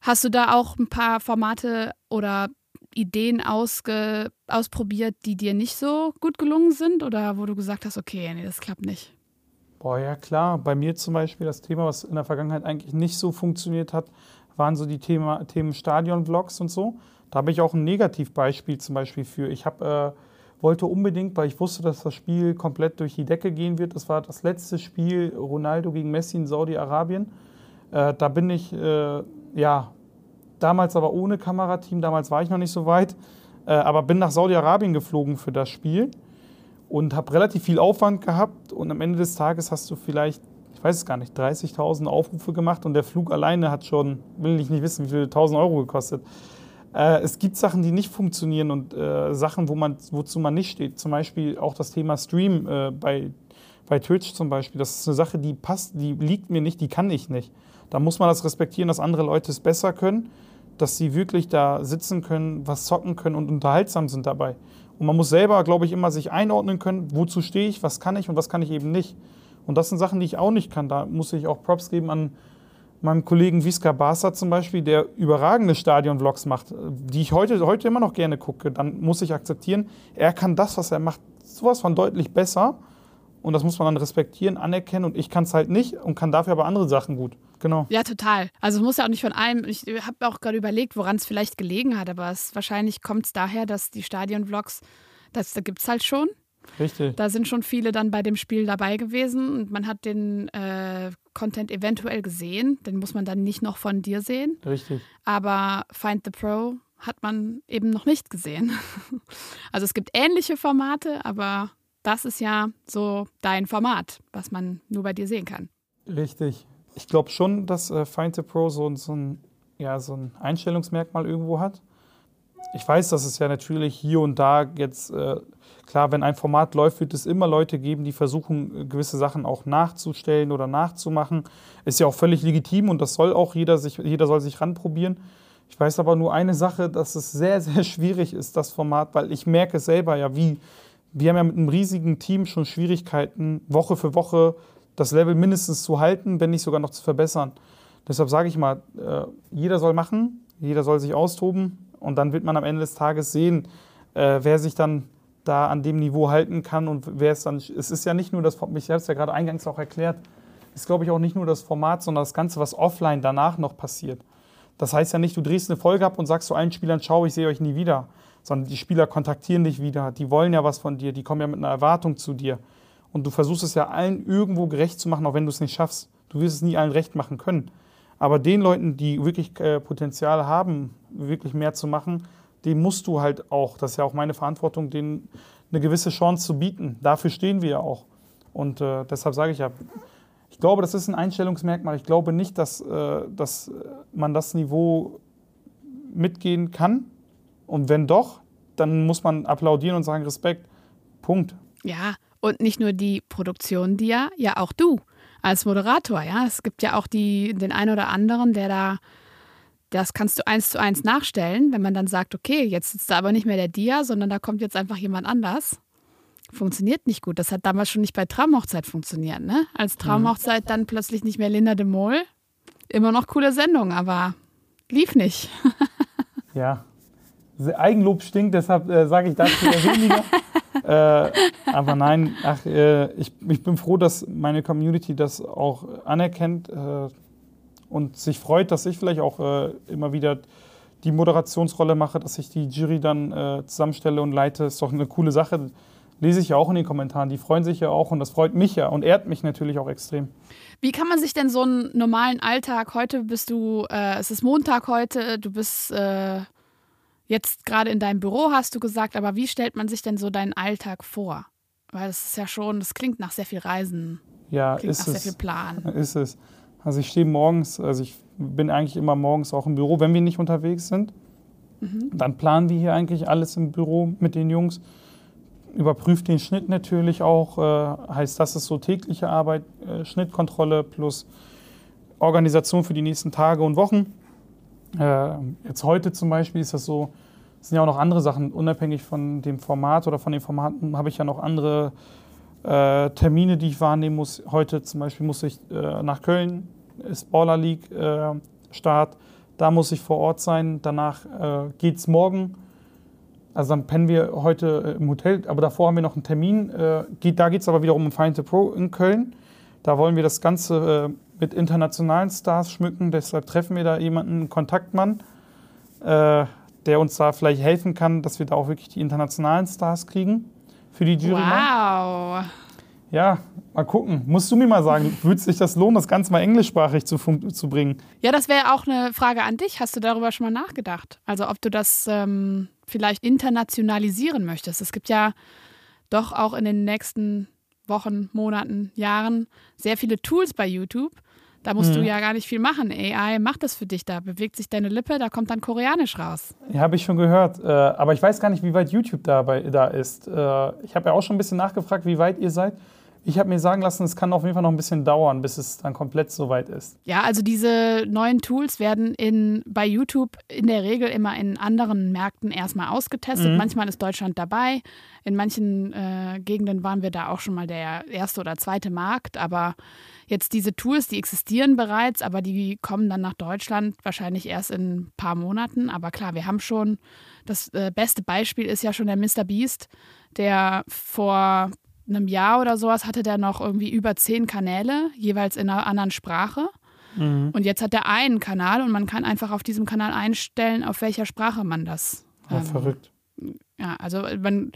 Hast du da auch ein paar Formate oder Ideen ausge, ausprobiert, die dir nicht so gut gelungen sind oder wo du gesagt hast, okay, nee, das klappt nicht? Boah, ja klar. Bei mir zum Beispiel das Thema, was in der Vergangenheit eigentlich nicht so funktioniert hat, waren so die Thema, Themen Stadion-Vlogs und so. Da habe ich auch ein Negativbeispiel zum Beispiel für. Ich habe, äh, wollte unbedingt, weil ich wusste, dass das Spiel komplett durch die Decke gehen wird. Das war das letzte Spiel Ronaldo gegen Messi in Saudi-Arabien. Äh, da bin ich, äh, ja, damals aber ohne Kamerateam, damals war ich noch nicht so weit, äh, aber bin nach Saudi-Arabien geflogen für das Spiel und habe relativ viel Aufwand gehabt und am Ende des Tages hast du vielleicht, ich weiß es gar nicht, 30.000 Aufrufe gemacht und der Flug alleine hat schon, will ich nicht wissen, wie viele 1.000 Euro gekostet. Äh, es gibt Sachen, die nicht funktionieren und äh, Sachen, wo man, wozu man nicht steht. Zum Beispiel auch das Thema Stream äh, bei, bei Twitch zum Beispiel. Das ist eine Sache, die passt, die liegt mir nicht, die kann ich nicht. Da muss man das respektieren, dass andere Leute es besser können, dass sie wirklich da sitzen können, was zocken können und unterhaltsam sind dabei. Und man muss selber, glaube ich, immer sich einordnen können, wozu stehe ich, was kann ich und was kann ich eben nicht. Und das sind Sachen, die ich auch nicht kann. Da muss ich auch Props geben an meinem Kollegen Visca Barca zum Beispiel, der überragende Stadion-Vlogs macht, die ich heute, heute immer noch gerne gucke. Dann muss ich akzeptieren, er kann das, was er macht, sowas von deutlich besser. Und das muss man dann respektieren, anerkennen. Und ich kann es halt nicht und kann dafür aber andere Sachen gut. Genau. Ja, total. Also es muss ja auch nicht von allem. Ich habe auch gerade überlegt, woran es vielleicht gelegen hat, aber es, wahrscheinlich kommt es daher, dass die Stadion-Vlogs, das da gibt es halt schon. Richtig. Da sind schon viele dann bei dem Spiel dabei gewesen und man hat den äh, Content eventuell gesehen. Den muss man dann nicht noch von dir sehen. Richtig. Aber Find the Pro hat man eben noch nicht gesehen. Also es gibt ähnliche Formate, aber das ist ja so dein Format, was man nur bei dir sehen kann. Richtig. Ich glaube schon, dass äh, Find the Pro so, so, ein, ja, so ein Einstellungsmerkmal irgendwo hat. Ich weiß, dass es ja natürlich hier und da jetzt, äh, klar, wenn ein Format läuft, wird es immer Leute geben, die versuchen, gewisse Sachen auch nachzustellen oder nachzumachen. Ist ja auch völlig legitim und das soll auch jeder sich, jeder soll sich ranprobieren. Ich weiß aber nur eine Sache, dass es sehr, sehr schwierig ist, das Format, weil ich merke selber ja, wie, wir haben ja mit einem riesigen Team schon Schwierigkeiten, Woche für Woche das Level mindestens zu halten, wenn nicht sogar noch zu verbessern. Deshalb sage ich mal, äh, jeder soll machen, jeder soll sich austoben und dann wird man am Ende des Tages sehen, äh, wer sich dann da an dem Niveau halten kann und wer es dann. Es ist ja nicht nur das, ich habe es ja gerade eingangs auch erklärt, ist glaube ich auch nicht nur das Format, sondern das Ganze, was offline danach noch passiert. Das heißt ja nicht, du drehst eine Folge ab und sagst zu allen Spielern, schau, ich sehe euch nie wieder, sondern die Spieler kontaktieren dich wieder, die wollen ja was von dir, die kommen ja mit einer Erwartung zu dir. Und du versuchst es ja allen irgendwo gerecht zu machen, auch wenn du es nicht schaffst. Du wirst es nie allen recht machen können. Aber den Leuten, die wirklich äh, Potenzial haben, wirklich mehr zu machen, dem musst du halt auch, das ist ja auch meine Verantwortung, denen eine gewisse Chance zu bieten. Dafür stehen wir ja auch. Und äh, deshalb sage ich ja, ich glaube, das ist ein Einstellungsmerkmal. Ich glaube nicht, dass, äh, dass man das Niveau mitgehen kann. Und wenn doch, dann muss man applaudieren und sagen Respekt. Punkt. Ja, und nicht nur die Produktion dir, ja auch du als Moderator. Ja, es gibt ja auch die, den einen oder anderen, der da, das kannst du eins zu eins nachstellen, wenn man dann sagt, okay, jetzt sitzt da aber nicht mehr der Dia, sondern da kommt jetzt einfach jemand anders. Funktioniert nicht gut. Das hat damals schon nicht bei Traumhochzeit funktioniert. Ne? Als Traumhochzeit dann plötzlich nicht mehr Linda de Mol. Immer noch coole Sendung, aber lief nicht. ja, Eigenlob stinkt, deshalb äh, sage ich dazu eher weniger. äh, aber nein, ach, äh, ich, ich bin froh, dass meine Community das auch anerkennt äh, und sich freut, dass ich vielleicht auch äh, immer wieder die Moderationsrolle mache, dass ich die Jury dann äh, zusammenstelle und leite. Ist doch eine coole Sache. Lese ich ja auch in den Kommentaren. Die freuen sich ja auch und das freut mich ja und ehrt mich natürlich auch extrem. Wie kann man sich denn so einen normalen Alltag, heute bist du, äh, es ist Montag heute, du bist Jetzt gerade in deinem Büro hast du gesagt, aber wie stellt man sich denn so deinen Alltag vor? Weil das ist ja schon, das klingt nach sehr viel Reisen. Ja, klingt ist nach es. sehr viel Plan. Ist es. Also ich stehe morgens, also ich bin eigentlich immer morgens auch im Büro, wenn wir nicht unterwegs sind. Mhm. Dann planen wir hier eigentlich alles im Büro mit den Jungs. Überprüft den Schnitt natürlich auch. Äh, heißt, das ist so tägliche Arbeit, äh, Schnittkontrolle plus Organisation für die nächsten Tage und Wochen. Äh, jetzt heute zum Beispiel ist das so, es sind ja auch noch andere Sachen, unabhängig von dem Format oder von den Formaten habe ich ja noch andere äh, Termine, die ich wahrnehmen muss. Heute zum Beispiel muss ich äh, nach Köln, ist Baller League, äh, Start. Da muss ich vor Ort sein. Danach äh, geht es morgen. Also dann pennen wir heute äh, im Hotel, aber davor haben wir noch einen Termin. Äh, geht, da geht es aber wiederum um Find the Pro in Köln. Da wollen wir das Ganze äh, mit internationalen Stars schmücken. Deshalb treffen wir da jemanden, einen Kontaktmann, der uns da vielleicht helfen kann, dass wir da auch wirklich die internationalen Stars kriegen für die Jury. Wow. Ja, mal gucken. Musst du mir mal sagen, würde sich das lohnen, das Ganze mal englischsprachig zu, zu bringen? Ja, das wäre auch eine Frage an dich. Hast du darüber schon mal nachgedacht? Also ob du das ähm, vielleicht internationalisieren möchtest. Es gibt ja doch auch in den nächsten Wochen, Monaten, Jahren sehr viele Tools bei YouTube. Da musst mhm. du ja gar nicht viel machen. AI macht das für dich. Da bewegt sich deine Lippe, da kommt dann Koreanisch raus. Ja, habe ich schon gehört. Äh, aber ich weiß gar nicht, wie weit YouTube dabei da ist. Äh, ich habe ja auch schon ein bisschen nachgefragt, wie weit ihr seid. Ich habe mir sagen lassen, es kann auf jeden Fall noch ein bisschen dauern, bis es dann komplett so weit ist. Ja, also diese neuen Tools werden in, bei YouTube in der Regel immer in anderen Märkten erstmal ausgetestet. Mhm. Manchmal ist Deutschland dabei. In manchen äh, Gegenden waren wir da auch schon mal der erste oder zweite Markt. Aber jetzt diese Tools, die existieren bereits, aber die kommen dann nach Deutschland wahrscheinlich erst in ein paar Monaten. Aber klar, wir haben schon, das äh, beste Beispiel ist ja schon der Mr. Beast, der vor einem Jahr oder sowas hatte der noch irgendwie über zehn Kanäle, jeweils in einer anderen Sprache. Mhm. Und jetzt hat er einen Kanal und man kann einfach auf diesem Kanal einstellen, auf welcher Sprache man das. Ja, ähm, verrückt. Ja, also man,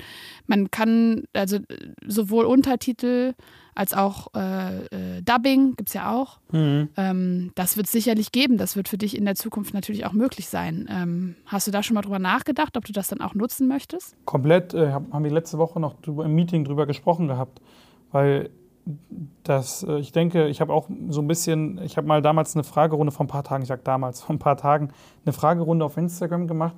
man kann also sowohl Untertitel als auch äh, äh, Dubbing gibt es ja auch. Mhm. Ähm, das wird es sicherlich geben. Das wird für dich in der Zukunft natürlich auch möglich sein. Ähm, hast du da schon mal drüber nachgedacht, ob du das dann auch nutzen möchtest? Komplett. Äh, haben wir letzte Woche noch drüber, im Meeting drüber gesprochen gehabt, weil das, äh, ich denke, ich habe auch so ein bisschen, ich habe mal damals eine Fragerunde vor ein paar Tagen, ich sage damals, vor ein paar Tagen, eine Fragerunde auf Instagram gemacht,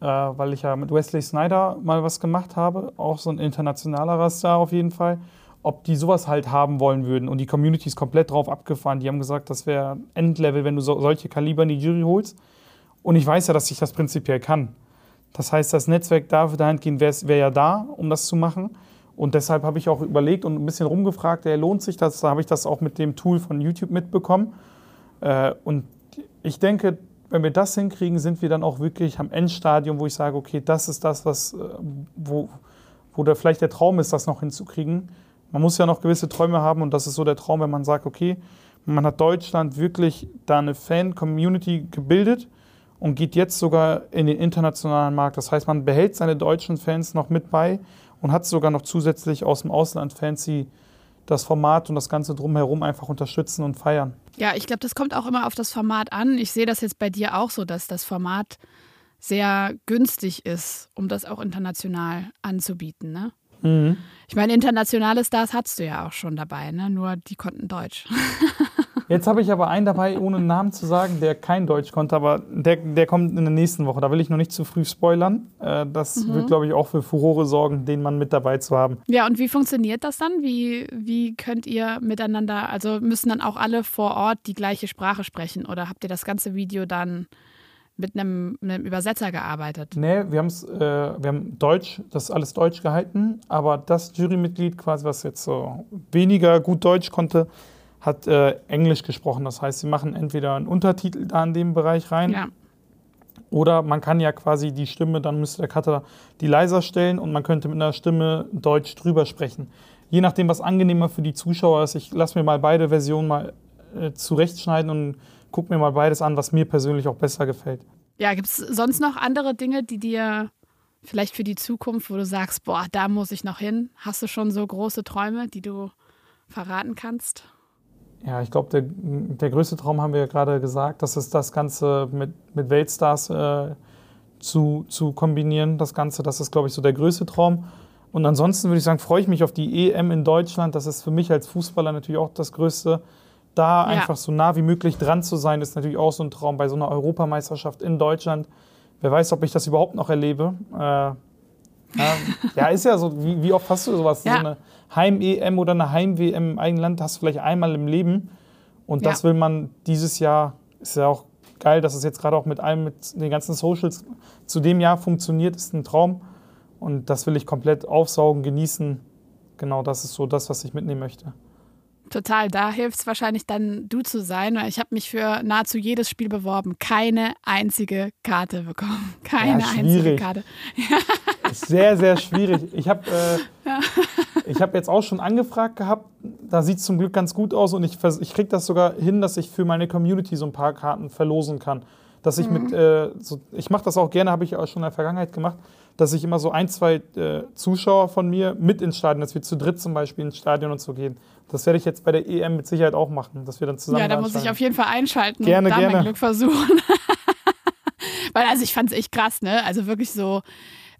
äh, weil ich ja mit Wesley Snyder mal was gemacht habe, auch so ein internationaler Star auf jeden Fall ob die sowas halt haben wollen würden. Und die Community ist komplett drauf abgefahren. Die haben gesagt, das wäre Endlevel, wenn du so, solche Kaliber in die Jury holst. Und ich weiß ja, dass ich das prinzipiell kann. Das heißt, das Netzwerk darf dahingehend, wäre wär ja da, um das zu machen. Und deshalb habe ich auch überlegt und ein bisschen rumgefragt, ey, lohnt sich das? Da habe ich das auch mit dem Tool von YouTube mitbekommen. Äh, und ich denke, wenn wir das hinkriegen, sind wir dann auch wirklich am Endstadium, wo ich sage, okay, das ist das, was, äh, wo, wo da vielleicht der Traum ist, das noch hinzukriegen man muss ja noch gewisse Träume haben und das ist so der Traum, wenn man sagt, okay, man hat Deutschland wirklich da eine Fan-Community gebildet und geht jetzt sogar in den internationalen Markt. Das heißt, man behält seine deutschen Fans noch mit bei und hat sogar noch zusätzlich aus dem Ausland Fans, die das Format und das Ganze drumherum einfach unterstützen und feiern. Ja, ich glaube, das kommt auch immer auf das Format an. Ich sehe das jetzt bei dir auch so, dass das Format sehr günstig ist, um das auch international anzubieten. Ne? Mhm. Ich meine, internationale Stars hattest du ja auch schon dabei, ne? nur die konnten Deutsch. Jetzt habe ich aber einen dabei, ohne einen Namen zu sagen, der kein Deutsch konnte, aber der, der kommt in der nächsten Woche. Da will ich noch nicht zu früh spoilern. Äh, das mhm. wird, glaube ich, auch für Furore sorgen, den Mann mit dabei zu haben. Ja, und wie funktioniert das dann? Wie, wie könnt ihr miteinander, also müssen dann auch alle vor Ort die gleiche Sprache sprechen oder habt ihr das ganze Video dann mit einem, einem Übersetzer gearbeitet? Nee, wir, haben's, äh, wir haben Deutsch, das ist alles Deutsch gehalten, aber das Jurymitglied quasi, was jetzt so weniger gut Deutsch konnte, hat äh, Englisch gesprochen. Das heißt, sie machen entweder einen Untertitel da in dem Bereich rein. Ja. Oder man kann ja quasi die Stimme, dann müsste der Cutter die leiser stellen und man könnte mit einer Stimme Deutsch drüber sprechen. Je nachdem, was angenehmer für die Zuschauer ist. Ich lasse mir mal beide Versionen mal äh, zurechtschneiden und guck mir mal beides an, was mir persönlich auch besser gefällt. Ja, gibt es sonst noch andere Dinge, die dir vielleicht für die Zukunft, wo du sagst, boah, da muss ich noch hin? Hast du schon so große Träume, die du verraten kannst? Ja, ich glaube, der, der größte Traum haben wir ja gerade gesagt, das ist das Ganze mit, mit Weltstars äh, zu, zu kombinieren. Das Ganze, das ist, glaube ich, so der größte Traum. Und ansonsten würde ich sagen, freue ich mich auf die EM in Deutschland. Das ist für mich als Fußballer natürlich auch das Größte da ja. einfach so nah wie möglich dran zu sein, ist natürlich auch so ein Traum bei so einer Europameisterschaft in Deutschland. Wer weiß, ob ich das überhaupt noch erlebe. Äh, ja, ja, ist ja so. Wie, wie oft hast du sowas? Ja. So eine Heim-EM oder eine Heim-WM im eigenen Land hast du vielleicht einmal im Leben. Und das will man dieses Jahr, ist ja auch geil, dass es jetzt gerade auch mit allem, mit den ganzen Socials zu dem Jahr funktioniert, ist ein Traum. Und das will ich komplett aufsaugen, genießen. Genau das ist so das, was ich mitnehmen möchte. Total, da hilft es wahrscheinlich dann, du zu sein. Weil ich habe mich für nahezu jedes Spiel beworben. Keine einzige Karte bekommen. Keine Ja, einzige schwierig. Karte. Ist sehr, sehr schwierig. Ich habe äh, ich hab jetzt auch schon angefragt gehabt. Da sieht es zum Glück ganz gut aus und ich, ich kriege das sogar hin, dass ich für meine Community so ein paar Karten verlosen kann. Dass ich mit, äh, so, ich mache das auch gerne, habe ich auch schon in der Vergangenheit gemacht, dass ich immer so ein, zwei äh, Zuschauer von mir mit ins Stadion, dass wir zu dritt zum Beispiel ins Stadion und so gehen. Das werde ich jetzt bei der EM mit Sicherheit auch machen, dass wir dann zusammen Ja, da muss ich auf jeden Fall einschalten Gerne, und da gerne. mein Glück versuchen. Weil also ich fand es echt krass, ne? Also wirklich so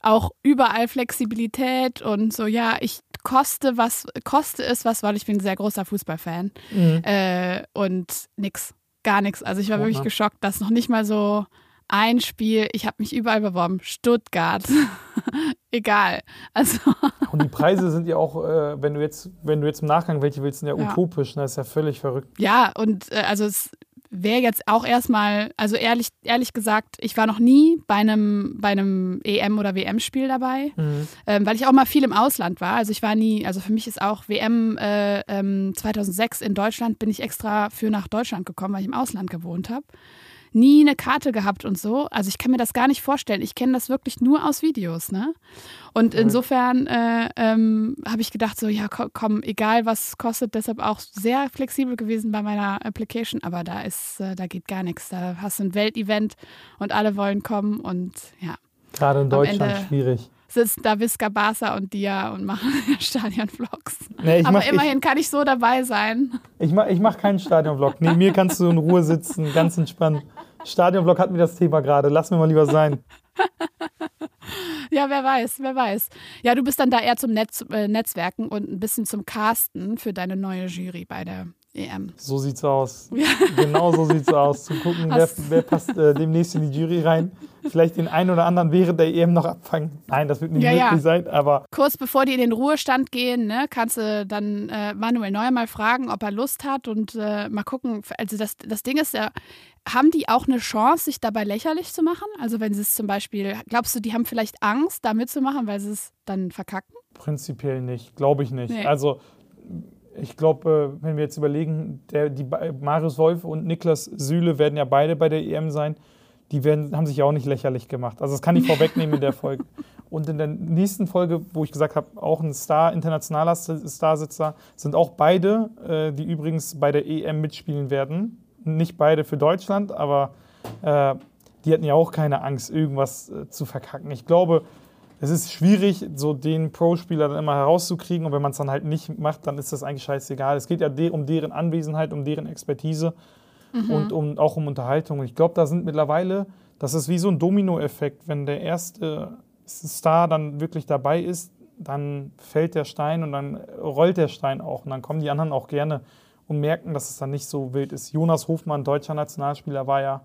auch überall Flexibilität und so, ja, ich koste was, koste es was, weil ich bin ein sehr großer Fußballfan. Mhm. Äh, und nix, gar nichts. Also ich war Oh, wirklich ne? geschockt, dass noch nicht mal so ein Spiel, ich habe mich überall beworben, Stuttgart, egal. Also Und die Preise sind ja auch, äh, wenn du jetzt, wenn du jetzt im Nachgang welche willst, sind ja, Ja. utopisch. Ne? Das ist ja völlig verrückt. Ja, und äh, also es wäre jetzt auch erstmal, also ehrlich, ehrlich gesagt, ich war noch nie bei einem, bei einem EM- oder WM-Spiel dabei, Mhm. ähm, weil ich auch mal viel im Ausland war. Also ich war nie, also für mich ist auch WM äh, ähm, 2006 in Deutschland, bin ich extra für nach Deutschland gekommen, weil ich im Ausland gewohnt habe. Nie eine Karte gehabt und so. Also ich kann mir das gar nicht vorstellen. Ich kenne das wirklich nur aus Videos, ne? Und Cool. insofern äh, ähm, habe ich gedacht, so, ja, ko- komm, egal was kostet, deshalb auch sehr flexibel gewesen bei meiner Application, aber da ist, äh, da geht gar nichts. Da hast du ein Weltevent und alle wollen kommen und ja, Gerade in Deutschland Ende- schwierig. Sitzen da Visca Barca und Dia und machen Stadion-Vlogs. Nee, ich Aber mach, immerhin kann ich so dabei sein. Ich, ich, mach, ich mach keinen Stadionvlog. Neben mir kannst du in Ruhe sitzen, ganz entspannt. Stadionvlog hatten wir das Thema gerade. Lass mir mal lieber sein. Ja, wer weiß, wer weiß. Ja, du bist dann da eher zum Netz, äh, Netzwerken und ein bisschen zum Casten für deine neue Jury bei der EM. So sieht's aus. Genau so sieht's aus. Zu gucken, wer, wer passt äh, demnächst in die Jury rein. Vielleicht den einen oder anderen während der EM noch abfangen. Nein, das wird nicht Ja, möglich ja. sein, aber Kurz bevor die in den Ruhestand gehen, ne, kannst du dann äh, Manuel Neuer mal fragen, ob er Lust hat und äh, mal gucken. Also das, das Ding ist ja, haben die auch eine Chance, sich dabei lächerlich zu machen? Also wenn sie es zum Beispiel, glaubst du, die haben vielleicht Angst, da mitzumachen, weil sie es dann verkacken? prinzipiell nicht. Glaube ich nicht. Nee. Also ich glaube, äh, wenn wir jetzt überlegen, der, die, Marius Wolf und Niklas Süle werden ja beide bei der EM sein. Die werden, haben sich ja auch nicht lächerlich gemacht. Also das kann ich vorwegnehmen in der Folge. Und in der nächsten Folge, wo ich gesagt habe, auch ein Star, internationaler Starsitzer, sind auch beide, äh, die übrigens bei der EM mitspielen werden. Nicht beide für Deutschland, aber äh, die hatten ja auch keine Angst, irgendwas äh, zu verkacken. Ich glaube, es ist schwierig, so den Pro-Spieler dann immer herauszukriegen. Und wenn man es dann halt nicht macht, dann ist das eigentlich scheißegal. Es geht ja de um deren Anwesenheit, um deren Expertise und um, auch um Unterhaltung. Und ich glaube, da sind mittlerweile, das ist wie so ein Dominoeffekt. Wenn der erste Star dann wirklich dabei ist, dann fällt der Stein und dann rollt der Stein auch. Und dann kommen die anderen auch gerne und merken, dass es dann nicht so wild ist. Jonas Hofmann, deutscher Nationalspieler, war ja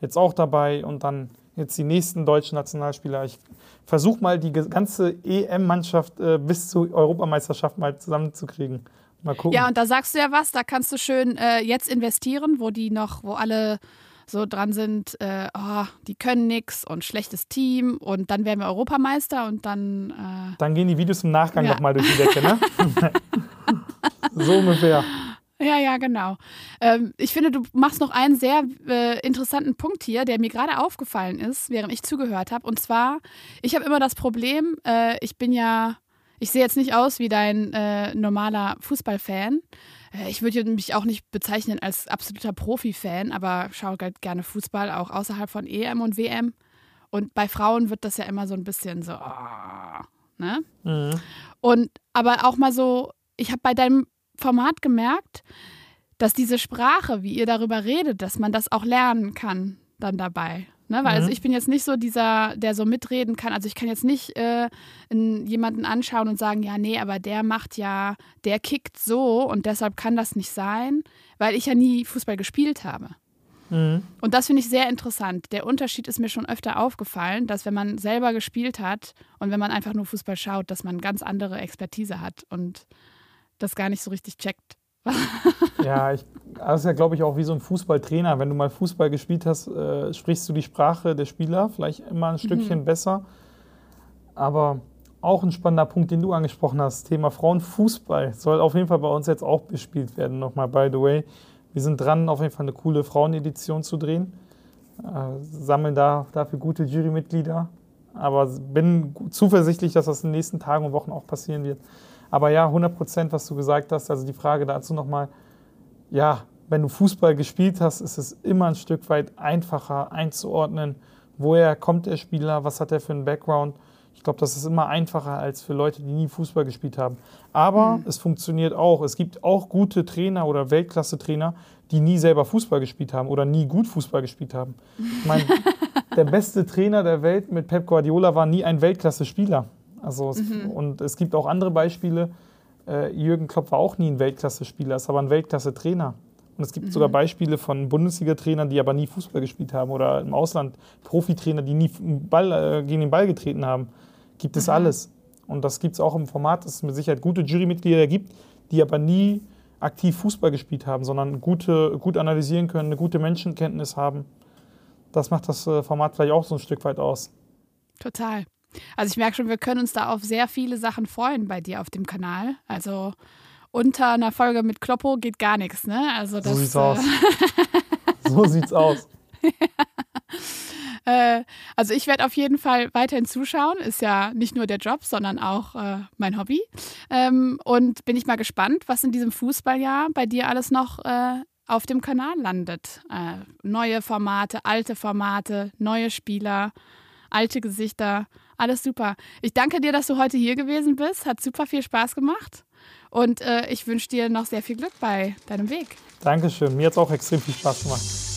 jetzt auch dabei und dann jetzt die nächsten deutschen Nationalspieler. Ich versuche mal die ganze EM-Mannschaft äh, bis zur Europameisterschaft mal zusammenzukriegen. Mal gucken. Ja, und da sagst du ja was, da kannst du schön äh, jetzt investieren, wo die noch, wo alle so dran sind, äh, oh, die können nix und schlechtes Team und dann werden wir Europameister und dann äh, Dann gehen die Videos im Nachgang Ja. noch mal durch die Decke, ne? so ungefähr. Ja, ja, genau. Ähm, ich finde, du machst noch einen sehr äh, interessanten Punkt hier, der mir gerade aufgefallen ist, während ich zugehört habe. Und zwar, ich habe immer das Problem, äh, ich bin ja, ich sehe jetzt nicht aus wie dein äh, normaler Fußballfan. Äh, ich würde mich auch nicht bezeichnen als absoluter Profi-Fan, aber schaue halt gerne Fußball, auch außerhalb von EM und WM. Und bei Frauen wird das ja immer so ein bisschen so, ah, ne? Mhm. Und aber auch mal so, ich habe bei deinem Format gemerkt, dass diese Sprache, wie ihr darüber redet, dass man das auch lernen kann dann dabei. Ne? Weil also Mhm. ich bin jetzt nicht so dieser, der so mitreden kann. Also ich kann jetzt nicht äh, in jemanden anschauen und sagen, ja, nee, aber der macht ja, der kickt so und deshalb kann das nicht sein, weil ich ja nie Fußball gespielt habe. Mhm. Und das finde ich sehr interessant. Der Unterschied ist mir schon öfter aufgefallen, dass wenn man selber gespielt hat und wenn man einfach nur Fußball schaut, dass man ganz andere Expertise hat und das gar nicht so richtig checkt. Ja, ich, das ist ja, glaube ich, auch wie so ein Fußballtrainer. Wenn du mal Fußball gespielt hast, äh, sprichst du die Sprache der Spieler vielleicht immer ein Stückchen besser. Aber auch ein spannender Punkt, den du angesprochen hast. Thema Frauenfußball soll auf jeden Fall bei uns jetzt auch bespielt werden. Nochmal, by the way. Wir sind dran, auf jeden Fall eine coole Frauenedition zu drehen. Äh, sammeln da dafür gute Jurymitglieder. Aber bin zuversichtlich, dass das in den nächsten Tagen und Wochen auch passieren wird. Aber ja, 100 Prozent, was du gesagt hast. Also die Frage dazu nochmal. Ja, wenn du Fußball gespielt hast, ist es immer ein Stück weit einfacher einzuordnen, woher kommt der Spieler, was hat er für einen Background. Ich glaube, das ist immer einfacher als für Leute, die nie Fußball gespielt haben. Aber mhm. es funktioniert auch. Es gibt auch gute Trainer oder Weltklasse-Trainer, die nie selber Fußball gespielt haben oder nie gut Fußball gespielt haben. Ich meine, der beste Trainer der Welt mit Pep Guardiola war nie ein Weltklasse-Spieler. Also es, mhm. Und es gibt auch andere Beispiele. Äh, Jürgen Klopp war auch nie ein Weltklasse-Spieler, ist aber ein Weltklasse-Trainer. Und es gibt mhm. sogar Beispiele von Bundesliga-Trainern, die aber nie Fußball gespielt haben oder im Ausland Profitrainer, die nie Ball, äh, gegen den Ball getreten haben. Gibt es mhm. alles. Und das gibt es auch im Format, dass es mit Sicherheit gute Jurymitglieder gibt, die aber nie aktiv Fußball gespielt haben, sondern gute, gut analysieren können, eine gute Menschenkenntnis haben. Das macht das äh, Format vielleicht auch so ein Stück weit aus. Total. Also ich merke schon, wir können uns da auf sehr viele Sachen freuen bei dir auf dem Kanal. Also unter einer Folge mit Kloppo geht gar nichts, ne? Also das, so sieht's äh, aus. so sieht's aus. äh, also ich werde auf jeden Fall weiterhin zuschauen. Ist ja nicht nur der Job, sondern auch äh, mein Hobby. Ähm, und bin ich mal gespannt, was in diesem Fußballjahr bei dir alles noch äh, auf dem Kanal landet. Äh, neue Formate, alte Formate, neue Spieler, alte Gesichter. Alles super. Ich danke dir, dass du heute hier gewesen bist. Hat super viel Spaß gemacht. Und äh, ich wünsche dir noch sehr viel Glück bei deinem Weg. Dankeschön. Mir hat es auch extrem viel Spaß gemacht.